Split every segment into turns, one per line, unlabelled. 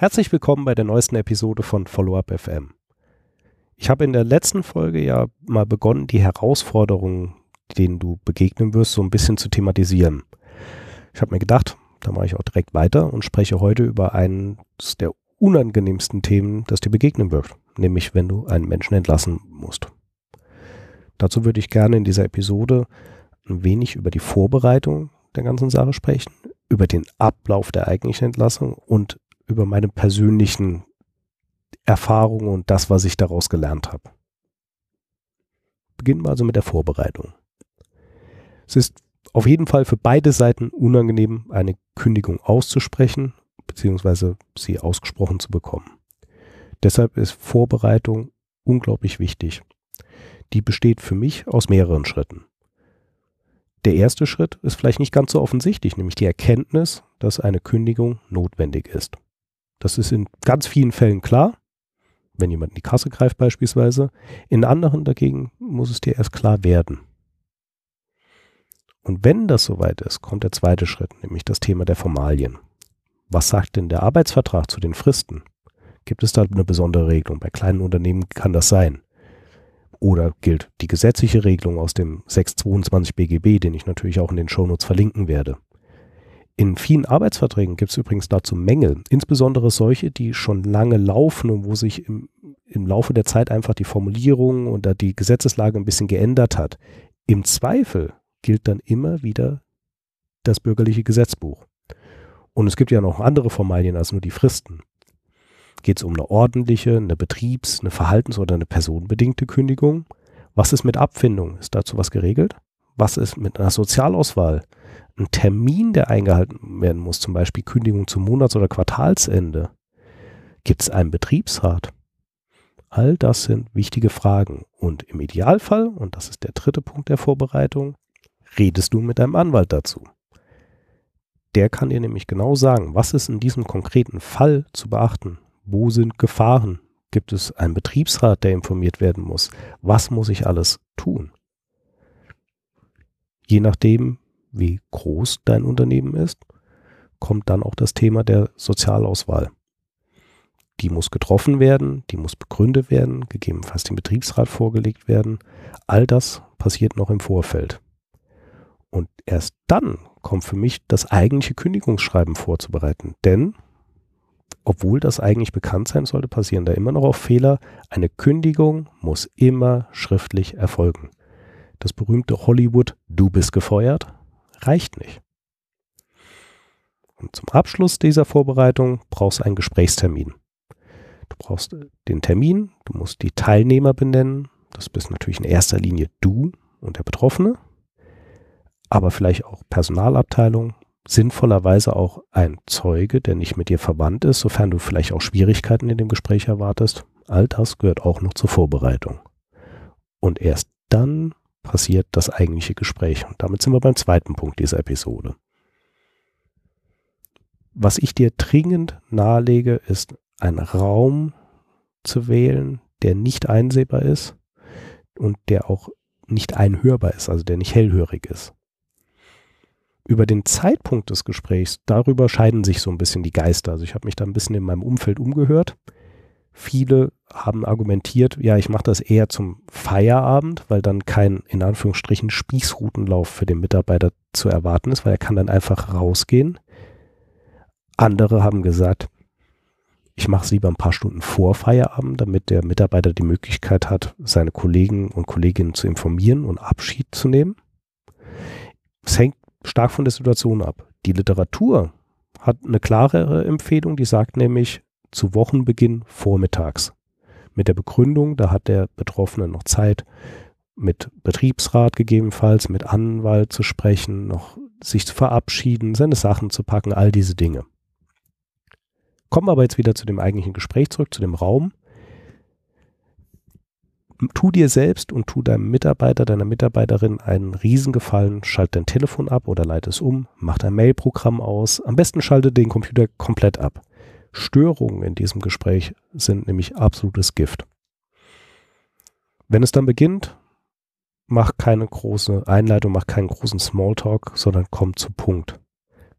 Herzlich willkommen bei der neuesten Episode von Follow-up FM. Ich habe in der letzten Folge ja mal begonnen, die Herausforderungen, denen du begegnen wirst, so ein bisschen zu thematisieren. Ich habe mir gedacht, da mache ich auch direkt weiter und spreche heute über eines der unangenehmsten Themen, das dir begegnen wird, nämlich wenn du einen Menschen entlassen musst. Dazu würde ich gerne in dieser Episode ein wenig über die Vorbereitung der ganzen Sache sprechen, über den Ablauf der eigentlichen Entlassung und über meine persönlichen Erfahrungen und das, was ich daraus gelernt habe. Beginnen wir also mit der Vorbereitung. Es ist auf jeden Fall für beide Seiten unangenehm, eine Kündigung auszusprechen bzw. sie ausgesprochen zu bekommen. Deshalb ist Vorbereitung unglaublich wichtig. Die besteht für mich aus mehreren Schritten. Der erste Schritt ist vielleicht nicht ganz so offensichtlich, nämlich die Erkenntnis, dass eine Kündigung notwendig ist. Das ist in ganz vielen Fällen klar, wenn jemand in die Kasse greift beispielsweise. In anderen dagegen muss es dir erst klar werden. Und wenn das soweit ist, kommt der zweite Schritt, nämlich das Thema der Formalien. Was sagt denn der Arbeitsvertrag zu den Fristen? Gibt es da eine besondere Regelung? Bei kleinen Unternehmen kann das sein. Oder gilt die gesetzliche Regelung aus dem 622 BGB, den ich natürlich auch in den Shownotes verlinken werde? In vielen Arbeitsverträgen gibt es übrigens dazu Mängel, insbesondere solche, die schon lange laufen und wo sich im, im Laufe der Zeit einfach die Formulierung oder die Gesetzeslage ein bisschen geändert hat. Im Zweifel gilt dann immer wieder das bürgerliche Gesetzbuch. Und es gibt ja noch andere Formalien als nur die Fristen. Geht es um eine ordentliche, eine Betriebs-, eine Verhaltens- oder eine personenbedingte Kündigung? Was ist mit Abfindung? Ist dazu was geregelt? Was ist mit einer Sozialauswahl? ein Termin, der eingehalten werden muss, zum Beispiel Kündigung zum Monats- oder Quartalsende? Gibt es einen Betriebsrat? All das sind wichtige Fragen. Und im Idealfall, und das ist der dritte Punkt der Vorbereitung, redest du mit deinem Anwalt dazu. Der kann dir nämlich genau sagen, was ist in diesem konkreten Fall zu beachten? Wo sind Gefahren? Gibt es einen Betriebsrat, der informiert werden muss? Was muss ich alles tun? Je nachdem, wie groß dein Unternehmen ist, kommt dann auch das Thema der Sozialauswahl. Die muss getroffen werden, die muss begründet werden, gegebenenfalls dem Betriebsrat vorgelegt werden. All das passiert noch im Vorfeld. Und erst dann kommt für mich das eigentliche Kündigungsschreiben vorzubereiten. Denn, obwohl das eigentlich bekannt sein sollte, passieren da immer noch auch Fehler. Eine Kündigung muss immer schriftlich erfolgen. Das berühmte Hollywood, du bist gefeuert, reicht nicht. Und zum Abschluss dieser Vorbereitung brauchst du einen Gesprächstermin. Du brauchst den Termin, du musst die Teilnehmer benennen. Das bist natürlich in erster Linie du und der Betroffene, aber vielleicht auch Personalabteilung, sinnvollerweise auch ein Zeuge, der nicht mit dir verwandt ist, sofern du vielleicht auch Schwierigkeiten in dem Gespräch erwartest. All das gehört auch noch zur Vorbereitung. Und erst dann passiert das eigentliche Gespräch. Und damit sind wir beim zweiten Punkt dieser Episode. Was ich dir dringend nahelege, ist einen Raum zu wählen, der nicht einsehbar ist und der auch nicht einhörbar ist, also der nicht hellhörig ist. Über den Zeitpunkt des Gesprächs, darüber scheiden sich so ein bisschen die Geister. Also ich habe mich da ein bisschen in meinem Umfeld umgehört. Viele haben argumentiert, ja, ich mache das eher zum Feierabend, weil dann kein, in Anführungsstrichen, Spießrutenlauf für den Mitarbeiter zu erwarten ist, weil er kann dann einfach rausgehen. Andere haben gesagt, ich mache es lieber ein paar Stunden vor Feierabend, damit der Mitarbeiter die Möglichkeit hat, seine Kollegen und Kolleginnen zu informieren und Abschied zu nehmen. Es hängt stark von der Situation ab. Die Literatur hat eine klarere Empfehlung, die sagt nämlich zu Wochenbeginn vormittags mit der Begründung, da hat der Betroffene noch Zeit, mit Betriebsrat gegebenenfalls, mit Anwalt zu sprechen, noch sich zu verabschieden, seine Sachen zu packen, all diese Dinge. Kommen wir aber jetzt wieder zu dem eigentlichen Gespräch zurück, zu dem Raum. Tu dir selbst und tu deinem Mitarbeiter, deiner Mitarbeiterin einen Riesengefallen, schalt dein Telefon ab oder leite es um, mach dein Mailprogramm aus. Am besten schalte den Computer komplett ab. Störungen in diesem Gespräch sind nämlich absolutes Gift. Wenn es dann beginnt, mach keine große Einleitung, mach keinen großen Smalltalk, sondern komm zu Punkt.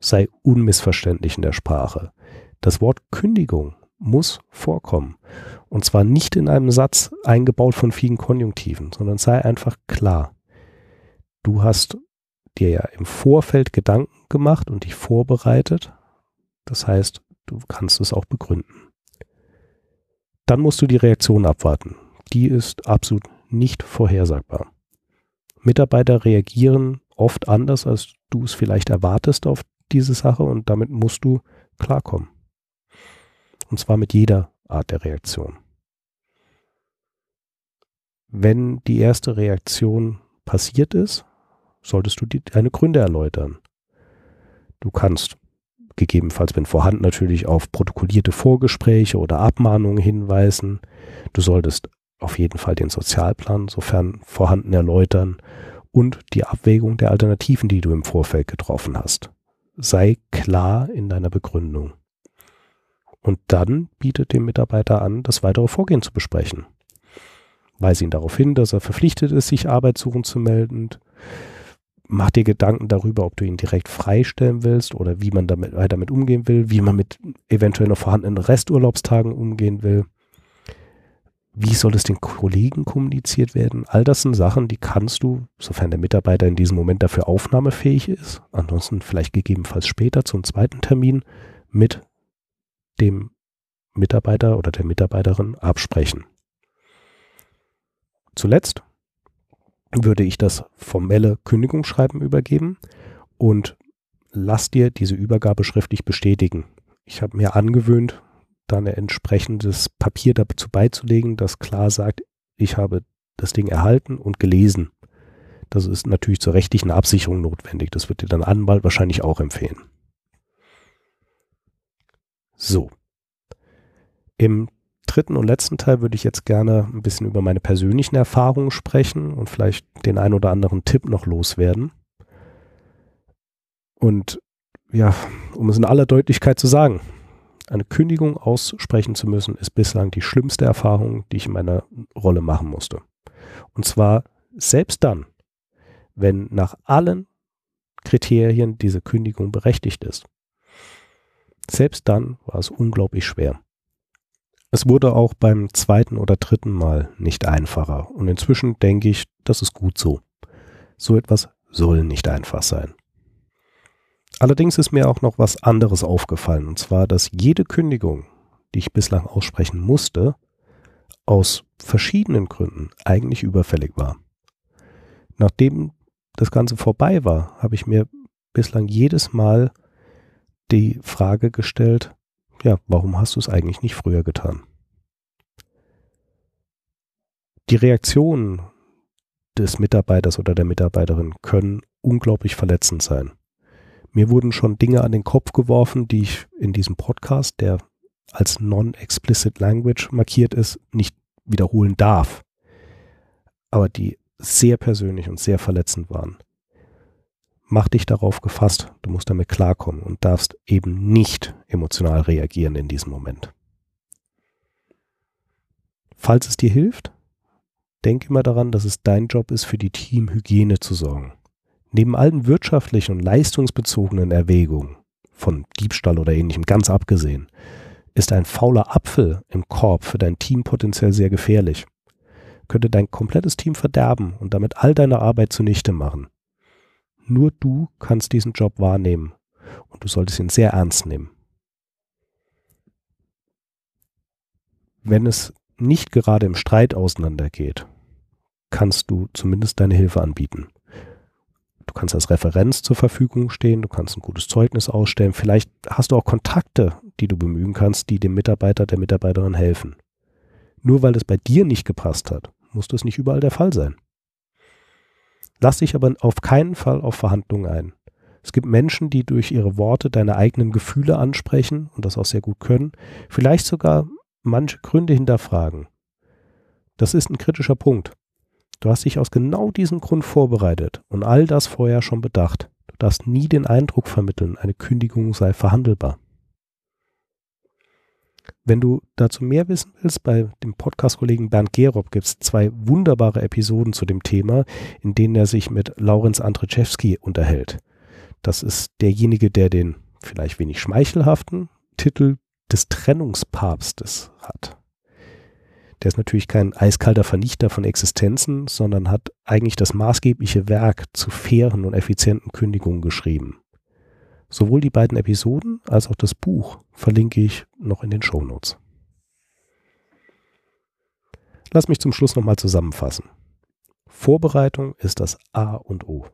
Sei unmissverständlich in der Sprache. Das Wort Kündigung muss vorkommen. Und zwar nicht in einem Satz eingebaut von vielen Konjunktiven, sondern sei einfach klar. Du hast dir ja im Vorfeld Gedanken gemacht und dich vorbereitet. Das heißt, du kannst es auch begründen. Dann musst du die Reaktion abwarten. Die ist absolut nicht vorhersagbar. Mitarbeiter reagieren oft anders, als du es vielleicht erwartest auf diese Sache und damit musst du klarkommen. Und zwar mit jeder Art der Reaktion. Wenn die erste Reaktion passiert ist, solltest du deine Gründe erläutern. Du kannst gegebenenfalls, wenn vorhanden, natürlich auf protokollierte Vorgespräche oder Abmahnungen hinweisen. Du solltest auf jeden Fall den Sozialplan, sofern vorhanden, erläutern und die Abwägung der Alternativen, die du im Vorfeld getroffen hast. Sei klar in deiner Begründung. Und dann bietet dem Mitarbeiter an, das weitere Vorgehen zu besprechen. Weise ihn darauf hin, dass er verpflichtet ist, sich arbeitssuchend zu melden. Mach dir Gedanken darüber, ob du ihn direkt freistellen willst oder wie man damit, weiter damit umgehen will, wie man mit eventuell noch vorhandenen Resturlaubstagen umgehen will. Wie soll es den Kollegen kommuniziert werden? All das sind Sachen, die kannst du, sofern der Mitarbeiter in diesem Moment dafür aufnahmefähig ist, ansonsten vielleicht gegebenenfalls später zum zweiten Termin mit dem Mitarbeiter oder der Mitarbeiterin absprechen. Zuletzt würde ich das formelle Kündigungsschreiben übergeben und lass dir diese Übergabe schriftlich bestätigen. Ich habe mir angewöhnt, dann ein entsprechendes Papier dazu beizulegen, das klar sagt, ich habe das Ding erhalten und gelesen. Das ist natürlich zur rechtlichen Absicherung notwendig. Das wird dir dein Anwalt wahrscheinlich auch empfehlen. So. Im dritten und letzten Teil würde ich jetzt gerne ein bisschen über meine persönlichen Erfahrungen sprechen und vielleicht den ein oder anderen Tipp noch loswerden. Und ja, um es in aller Deutlichkeit zu sagen, eine Kündigung aussprechen zu müssen, ist bislang die schlimmste Erfahrung, die ich in meiner Rolle machen musste. Und zwar selbst dann, wenn nach allen Kriterien diese Kündigung berechtigt ist. Selbst dann war es unglaublich schwer. Es wurde auch beim zweiten oder dritten Mal nicht einfacher und inzwischen denke ich, das ist gut so. So etwas soll nicht einfach sein. Allerdings ist mir auch noch was anderes aufgefallen, und zwar, dass jede Kündigung, die ich bislang aussprechen musste, aus verschiedenen Gründen eigentlich überfällig war. Nachdem das Ganze vorbei war, habe ich mir bislang jedes Mal die Frage gestellt, ja, warum hast du es eigentlich nicht früher getan? Die Reaktionen des Mitarbeiters oder der Mitarbeiterin können unglaublich verletzend sein. Mir wurden schon Dinge an den Kopf geworfen, die ich in diesem Podcast, der als Non-Explicit Language markiert ist, nicht wiederholen darf. Aber die sehr persönlich und sehr verletzend waren. Mach dich darauf gefasst, du musst damit klarkommen und darfst eben nicht emotional reagieren in diesem Moment. Falls es dir hilft, denk immer daran, dass es dein Job ist, für die Teamhygiene zu sorgen. Neben allen wirtschaftlichen und leistungsbezogenen Erwägungen, von Diebstahl oder ähnlichem ganz abgesehen, ist ein fauler Apfel im Korb für dein Team potenziell sehr gefährlich. Könnte dein komplettes Team verderben und damit all deine Arbeit zunichte machen. Nur du kannst diesen Job wahrnehmen und du solltest ihn sehr ernst nehmen. Wenn es nicht gerade im Streit auseinandergeht, kannst du zumindest deine Hilfe anbieten. Du kannst als Referenz zur Verfügung stehen, du kannst ein gutes Zeugnis ausstellen. Vielleicht hast du auch Kontakte, die du bemühen kannst, die dem Mitarbeiter, der Mitarbeiterin helfen. Nur weil es bei dir nicht gepasst hat, muss das nicht überall der Fall sein. Lass dich aber auf keinen Fall auf Verhandlungen ein. Es gibt Menschen, die durch ihre Worte deine eigenen Gefühle ansprechen und das auch sehr gut können, vielleicht sogar manche Gründe hinterfragen. Das ist ein kritischer Punkt. Du hast dich aus genau diesem Grund vorbereitet und all das vorher schon bedacht. Du darfst nie den Eindruck vermitteln, eine Kündigung sei verhandelbar. Wenn du dazu mehr wissen willst, bei dem Podcast-Kollegen Bernd Gerob gibt es zwei wunderbare Episoden zu dem Thema, in denen er sich mit Laurenz Andrzejewski unterhält. Das ist derjenige, der den vielleicht wenig schmeichelhaften Titel des Trennungspapstes hat. Der ist natürlich kein eiskalter Vernichter von Existenzen, sondern hat eigentlich das maßgebliche Werk zu fairen und effizienten Kündigungen geschrieben. Sowohl die beiden Episoden als auch das Buch verlinke ich noch in den Show Notes. Lass mich zum Schluss nochmal zusammenfassen. Vorbereitung ist das A und O.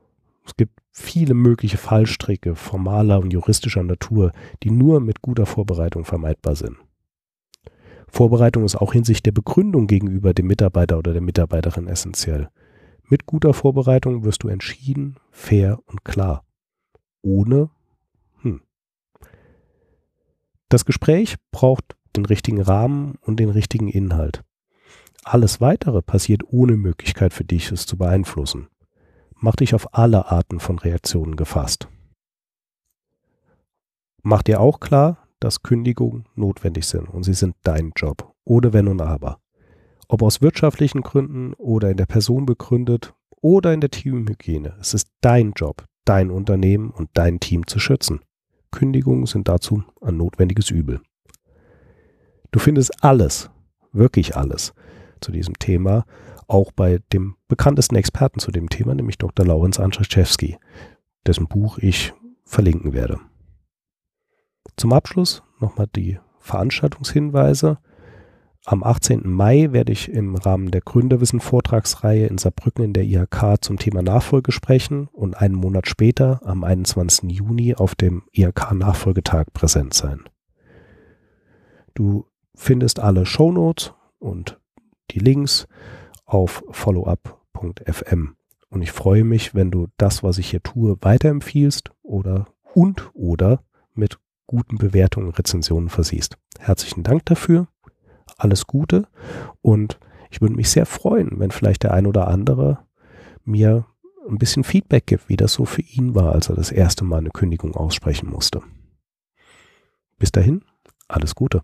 Es gibt viele mögliche Fallstricke formaler und juristischer Natur, die nur mit guter Vorbereitung vermeidbar sind. Vorbereitung ist auch hinsichtlich der Begründung gegenüber dem Mitarbeiter oder der Mitarbeiterin essentiell. Mit guter Vorbereitung wirst du entschieden, fair und klar. Ohne. Das Gespräch braucht den richtigen Rahmen und den richtigen Inhalt. Alles weitere passiert ohne Möglichkeit für dich, es zu beeinflussen. Mach dich auf alle Arten von Reaktionen gefasst. Mach dir auch klar, dass Kündigungen notwendig sind und sie sind dein Job, ohne Wenn und Aber. Ob aus wirtschaftlichen Gründen oder in der Person begründet oder in der Teamhygiene, es ist dein Job, dein Unternehmen und dein Team zu schützen. Kündigungen sind dazu ein notwendiges Übel. Du findest alles, wirklich alles zu diesem Thema, auch bei dem bekanntesten Experten zu dem Thema, nämlich Dr. Laurenz Andraszewski, dessen Buch ich verlinken werde. Zum Abschluss nochmal die Veranstaltungshinweise. Am 18. Mai werde ich im Rahmen der Gründerwissen-Vortragsreihe in Saarbrücken in der IHK zum Thema Nachfolge sprechen und einen Monat später, am 21. Juni, auf dem IHK-Nachfolgetag präsent sein. Du findest alle Shownotes und die Links auf followup.fm. Und ich freue mich, wenn du das, was ich hier tue, weiterempfiehlst oder und oder mit guten Bewertungen und Rezensionen versiehst. Herzlichen Dank dafür. Alles Gute. Und ich würde mich sehr freuen, wenn vielleicht der ein oder andere mir ein bisschen Feedback gibt, wie das so für ihn war, als er das erste Mal eine Kündigung aussprechen musste. Bis dahin, alles Gute.